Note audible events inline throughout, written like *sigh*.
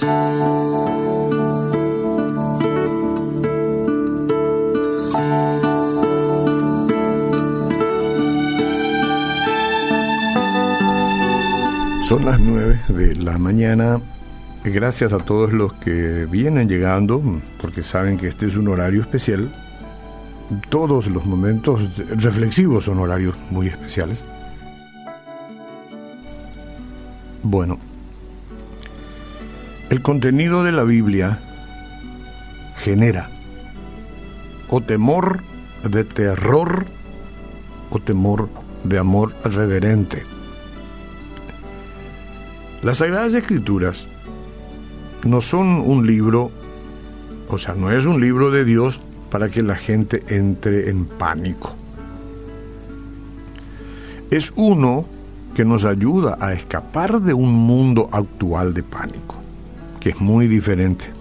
Son las 9 de la mañana. Gracias a todos los que vienen llegando, porque saben que este es un horario especial. Todos los momentos reflexivos son horarios muy especiales. Bueno, el contenido de la Biblia genera o temor de terror o temor de amor reverente. Las Sagradas Escrituras no son un libro, o sea, no es un libro de Dios para que la gente entre en pánico. Es uno que nos ayuda a escapar de un mundo actual de pánico, que es muy diferente.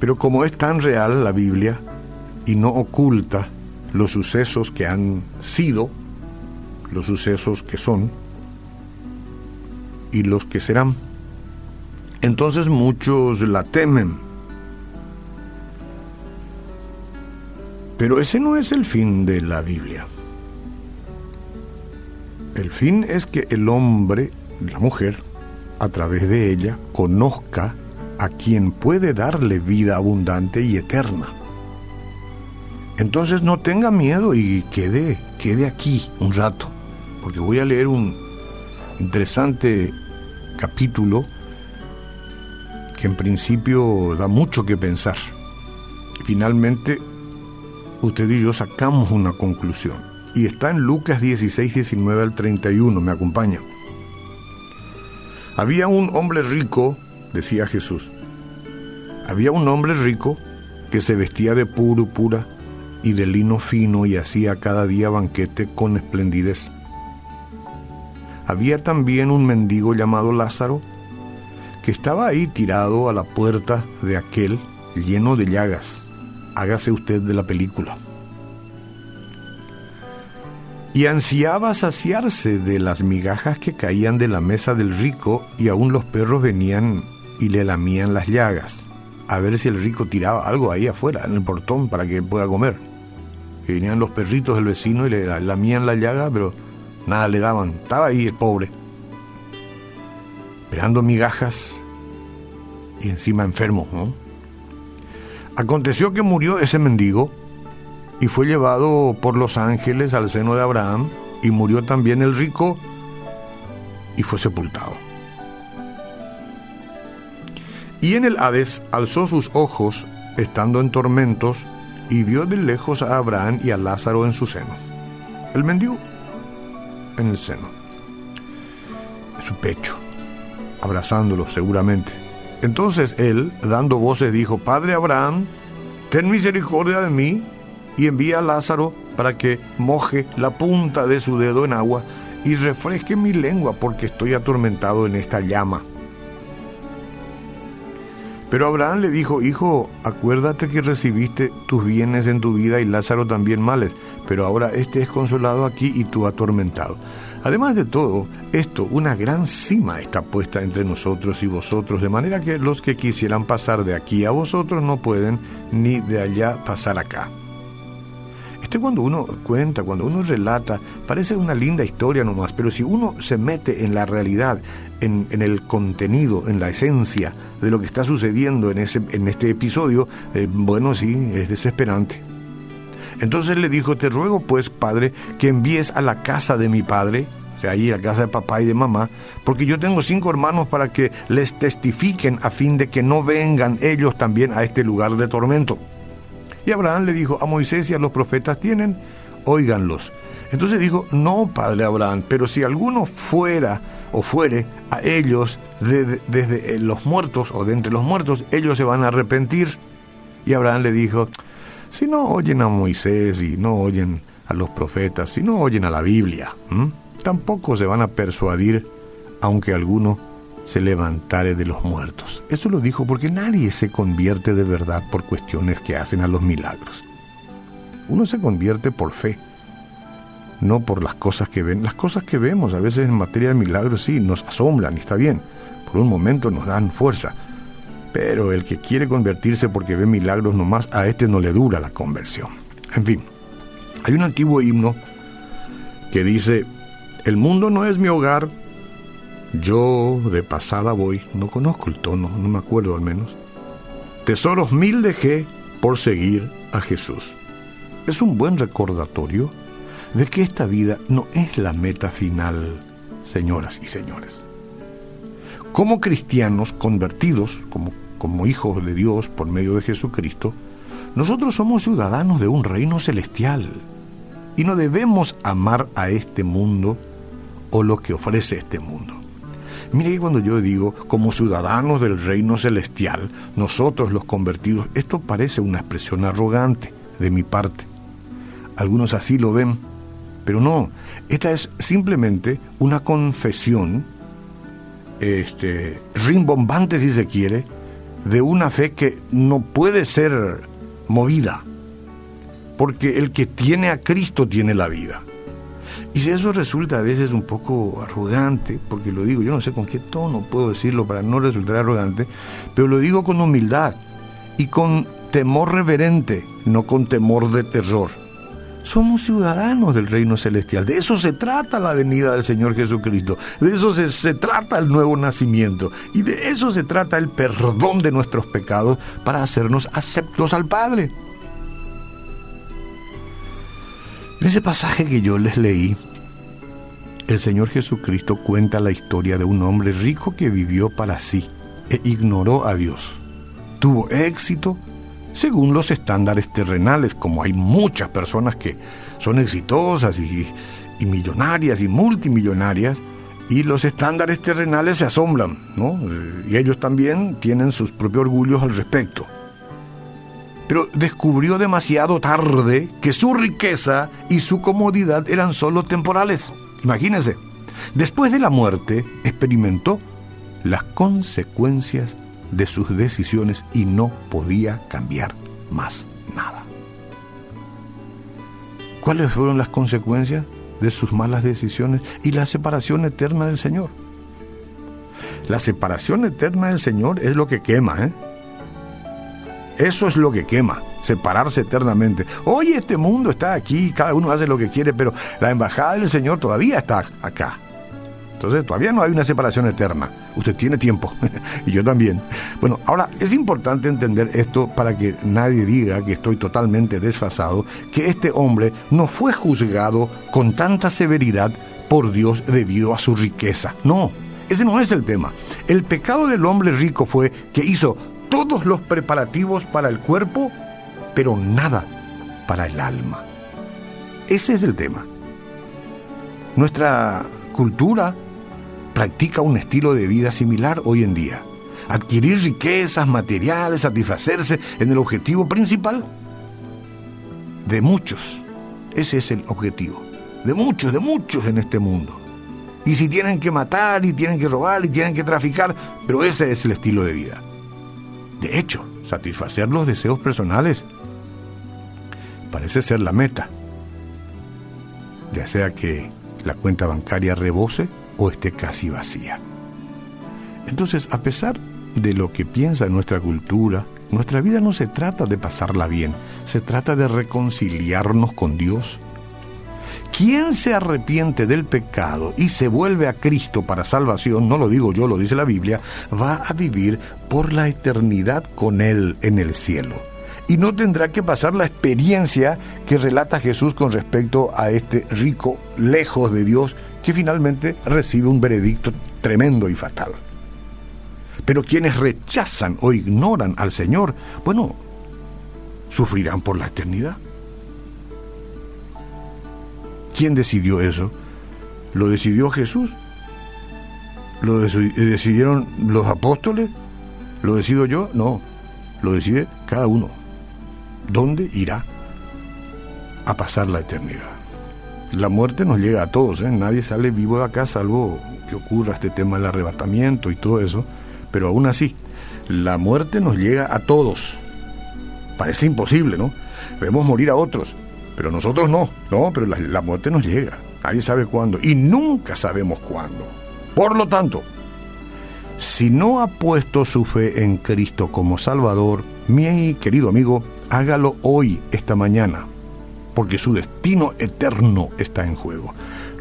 Pero como es tan real la Biblia y no oculta los sucesos que han sido, los sucesos que son y los que serán. Entonces muchos la temen. Pero ese no es el fin de la Biblia. El fin es que el hombre, la mujer, a través de ella, conozca a quien puede darle vida abundante y eterna. Entonces no tenga miedo y quede, quede aquí un rato porque voy a leer un interesante capítulo que en principio da mucho que pensar. Finalmente, usted y yo sacamos una conclusión. Y está en Lucas 16, 19 al 31, me acompaña. Había un hombre rico, decía Jesús. Había un hombre rico que se vestía de puro pura y de lino fino y hacía cada día banquete con esplendidez había también un mendigo llamado Lázaro que estaba ahí tirado a la puerta de aquel lleno de llagas. Hágase usted de la película. Y ansiaba saciarse de las migajas que caían de la mesa del rico y aún los perros venían y le lamían las llagas, a ver si el rico tiraba algo ahí afuera, en el portón, para que pueda comer. Venían los perritos del vecino y le lamían la llaga, pero nada le daban. Estaba ahí el pobre, esperando migajas y encima enfermo. Aconteció que murió ese mendigo y fue llevado por los ángeles al seno de Abraham y murió también el rico y fue sepultado. Y en el Hades alzó sus ojos, estando en tormentos, y vio de lejos a Abraham y a Lázaro en su seno. El mendigo en el seno, en su pecho, abrazándolo seguramente. Entonces él, dando voces, dijo, Padre Abraham, ten misericordia de mí y envía a Lázaro para que moje la punta de su dedo en agua y refresque mi lengua porque estoy atormentado en esta llama. Pero Abraham le dijo, Hijo, acuérdate que recibiste tus bienes en tu vida y Lázaro también males, pero ahora este es consolado aquí y tú atormentado. Además de todo, esto, una gran cima está puesta entre nosotros y vosotros, de manera que los que quisieran pasar de aquí a vosotros no pueden, ni de allá pasar acá. Este cuando uno cuenta, cuando uno relata, parece una linda historia nomás, pero si uno se mete en la realidad, en, el contenido, en la esencia de lo que está sucediendo en, ese, en este episodio, eh, bueno, sí, es desesperante. Entonces le dijo, te ruego pues, padre, que envíes a la casa de mi padre, o sea, ahí a la casa de papá y de mamá, porque yo tengo cinco hermanos para que les testifiquen a fin de que no vengan ellos también a este lugar de tormento. Y Abraham le dijo, a Moisés y a los profetas tienen, óiganlos. Entonces dijo, no, padre Abraham, pero si alguno fuera o fuere a ellos desde eh, los muertos o de entre los muertos, ellos se van a arrepentir. Y Abraham le dijo, si no oyen a Moisés y no oyen a los profetas, si no oyen a la Biblia, tampoco se van a persuadir, aunque alguno se levantare de los muertos. Eso lo dijo porque nadie se convierte de verdad por cuestiones que hacen a los milagros. Uno se convierte por fe. no por las cosas que ven. Las cosas que vemos a veces en materia de milagros sí nos asombran y está bien, por un momento nos dan fuerza. Pero el que quiere convertirse porque ve milagros nomás, a este no le dura la conversión. En fin, hay un antiguo himno que dice, el mundo no es mi hogar, yo de pasada voy, no conozco el tono, no me acuerdo al menos. Tesoros mil dejé por seguir a Jesús. Es un buen recordatorio de que esta vida no es la meta final, señoras y señores. Como cristianos convertidos, como, como hijos de Dios por medio de Jesucristo, nosotros somos ciudadanos de un reino celestial y no debemos amar a este mundo o lo que ofrece este mundo. Mire que cuando yo digo como ciudadanos del reino celestial, nosotros los convertidos, esto parece una expresión arrogante de mi parte. Algunos así lo ven, pero no, esta es simplemente una confesión este, rimbombante si se quiere, de una fe que no puede ser movida, porque el que tiene a Cristo tiene la vida. Y si eso resulta a veces un poco arrogante, porque lo digo, yo no sé con qué tono puedo decirlo para no resultar arrogante, pero lo digo con humildad y con temor reverente, no con temor de terror. Somos ciudadanos del reino celestial. De eso se trata la venida del Señor Jesucristo. De eso se, trata el nuevo nacimiento. Y de eso se trata el perdón de nuestros pecados para hacernos aceptos al Padre. En ese pasaje que yo les leí, el Señor Jesucristo cuenta la historia de un hombre rico que vivió para sí e ignoró a Dios. Tuvo éxito según los estándares terrenales, como hay muchas personas que son exitosas y, millonarias y multimillonarias, y los estándares terrenales se asombran, ¿no? Y ellos también tienen sus propios orgullos al respecto. Pero descubrió demasiado tarde que su riqueza y su comodidad eran solo temporales. Imagínense, después de la muerte experimentó las consecuencias de sus decisiones y no podía cambiar más nada. ¿Cuáles fueron las consecuencias de sus malas decisiones y la separación eterna del Señor? La separación eterna del Señor es lo que quema, ¿eh? Eso es lo que quema, separarse eternamente. Hoy este mundo está aquí, cada uno hace lo que quiere, pero la embajada del Señor todavía está acá. Entonces todavía no hay una separación eterna. Usted tiene tiempo *laughs* y yo también. Bueno, ahora es importante entender esto para que nadie diga que estoy totalmente desfasado, que este hombre no fue juzgado con tanta severidad por Dios debido a su riqueza. No, ese no es el tema. El pecado del hombre rico fue que hizo todos los preparativos para el cuerpo, pero nada para el alma. Ese es el tema. Nuestra cultura practica un estilo de vida similar hoy en día. Adquirir riquezas materiales, satisfacerse en el objetivo principal de muchos. Ese es el objetivo. De muchos, de muchos en este mundo. Y si tienen que matar, y tienen que robar, y tienen que traficar, pero ese es el estilo de vida. De hecho, satisfacer los deseos personales parece ser la meta. Ya sea que la cuenta bancaria rebose o esté casi vacía. Entonces, a pesar de lo que piensa nuestra cultura, nuestra vida no se trata de pasarla bien, se trata de reconciliarnos con Dios. Quien se arrepiente del pecado y se vuelve a Cristo para salvación, no lo digo yo, lo dice la Biblia, va a vivir por la eternidad con Él en el cielo. Y no tendrá que pasar la experiencia que relata Jesús con respecto a este rico lejos de Dios que finalmente recibe un veredicto tremendo y fatal. Pero quienes rechazan o ignoran al Señor, bueno, sufrirán por la eternidad. ¿Quién decidió eso? ¿Lo decidió Jesús? ¿Lo decidieron los apóstoles? ¿Lo decido yo? No, lo decide cada uno. ¿Dónde irá a pasar la eternidad? la muerte nos llega a todos, ¿eh? nadie sale vivo de acá salvo que ocurra este tema del arrebatamiento y todo eso, pero aún así, la muerte nos llega a todos. Parece imposible, ¿no? Vemos morir a otros, Pero nosotros no, no, pero la, muerte nos llega. Nadie sabe cuándo y nunca sabemos cuándo. Por lo tanto, si no ha puesto su fe en Cristo como Salvador, mi querido amigo, hágalo hoy, esta mañana, porque su destino eterno está en juego.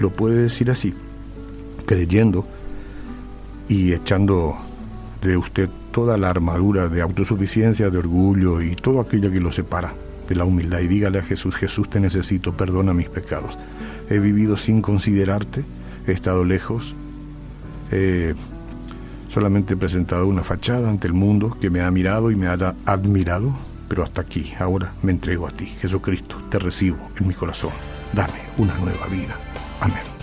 Lo puede decir así, creyendo y echando de usted toda la armadura de autosuficiencia, de orgullo y todo aquello que lo separa de la humildad y dígale a Jesús, Jesús te necesito, perdona mis pecados. He vivido sin considerarte, he estado lejos, solamente he presentado una fachada ante el mundo que me ha mirado y me ha admirado, pero hasta aquí, ahora me entrego a ti, Jesucristo, te recibo en mi corazón, dame una nueva vida. Amén.